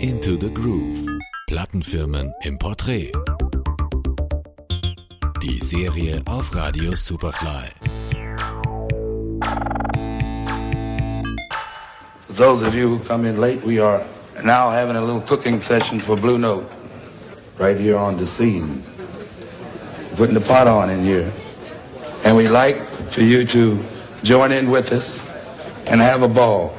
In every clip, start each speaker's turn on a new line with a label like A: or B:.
A: Into the Groove. Plattenfirmen im Porträt. Die Serie auf Radio Superfly.
B: For those of you who come in late, we are now having a little cooking session for Blue Note right here on the scene. Putting the pot on in here. And we'd like for you to join in with us and have a ball.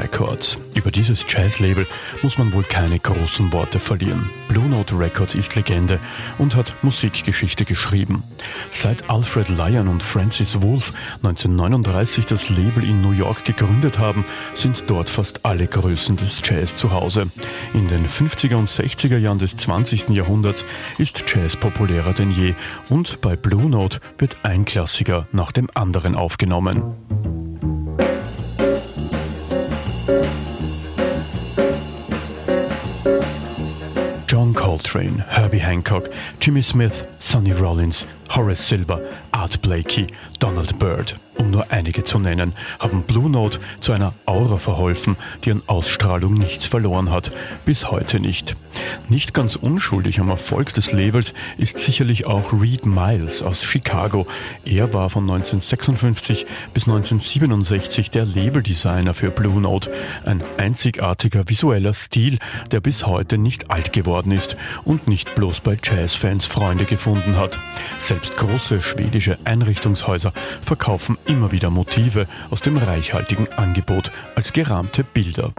C: Records. Über dieses Jazzlabel muss man wohl keine großen Worte verlieren. Blue Note Records ist Legende und hat Musikgeschichte geschrieben. Seit Alfred Lyon und Francis Wolff 1939 das Label in New York gegründet haben, sind dort fast alle Größen des Jazz zu Hause. In den 50er und 60er Jahren des 20. Jahrhunderts ist Jazz populärer denn je und bei Blue Note wird ein Klassiker nach dem anderen aufgenommen. Coltrane, Herbie Hancock, Jimmy Smith, Sonny Rollins, Horace Silver, Art Blakey, Donald Byrd, um nur einige zu nennen, haben Blue Note zu einer Aura verholfen, die an Ausstrahlung nichts verloren hat, bis heute nicht. Nicht ganz unschuldig am Erfolg des Labels ist sicherlich auch Reed Miles aus Chicago. Er war von 1956 bis 1967 der Labeldesigner für Blue Note, ein einzigartiger visueller Stil, der bis heute nicht alt geworden ist und nicht bloß bei Jazzfans Freunde gefunden hat. Selbst große schwedische Einrichtungshäuser verkaufen immer wieder Motive aus dem reichhaltigen Angebot als gerahmte Bilder.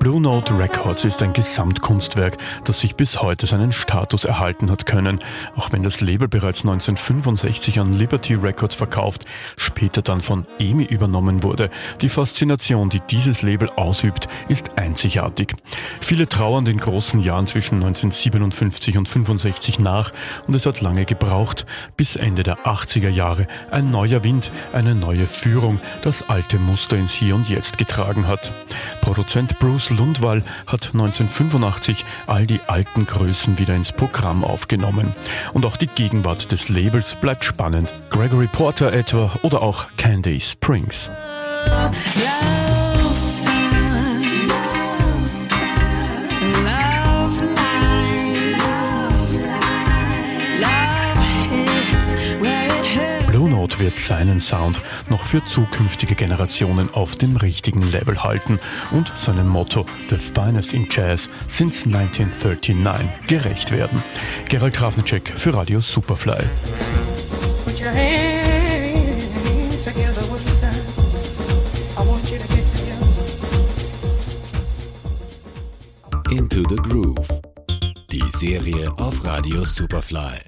C: Blue Note Records ist ein Gesamtkunstwerk, das sich bis heute seinen Status erhalten hat können, auch wenn das Label bereits 1965 an Liberty Records verkauft, später dann von EMI übernommen wurde. Die Faszination, die dieses Label ausübt, ist einzigartig. Viele trauern den großen Jahren zwischen 1957 und 65 nach und es hat lange gebraucht, bis Ende der 80er Jahre ein neuer Wind, eine neue Führung das alte Muster ins Hier und Jetzt getragen hat. Produzent Bruce Lundwall hat 1985 all die alten Größen wieder ins Programm aufgenommen. Und auch die Gegenwart des Labels bleibt spannend. Gregory Porter etwa oder auch Candy Springs. Blue wird seinen Sound noch für zukünftige Generationen auf dem richtigen Level halten und seinem Motto The Finest in Jazz since 1939 gerecht werden. Gerald Grafnicek für Radio Superfly.
A: Into the Groove. Die Serie auf Radio Superfly.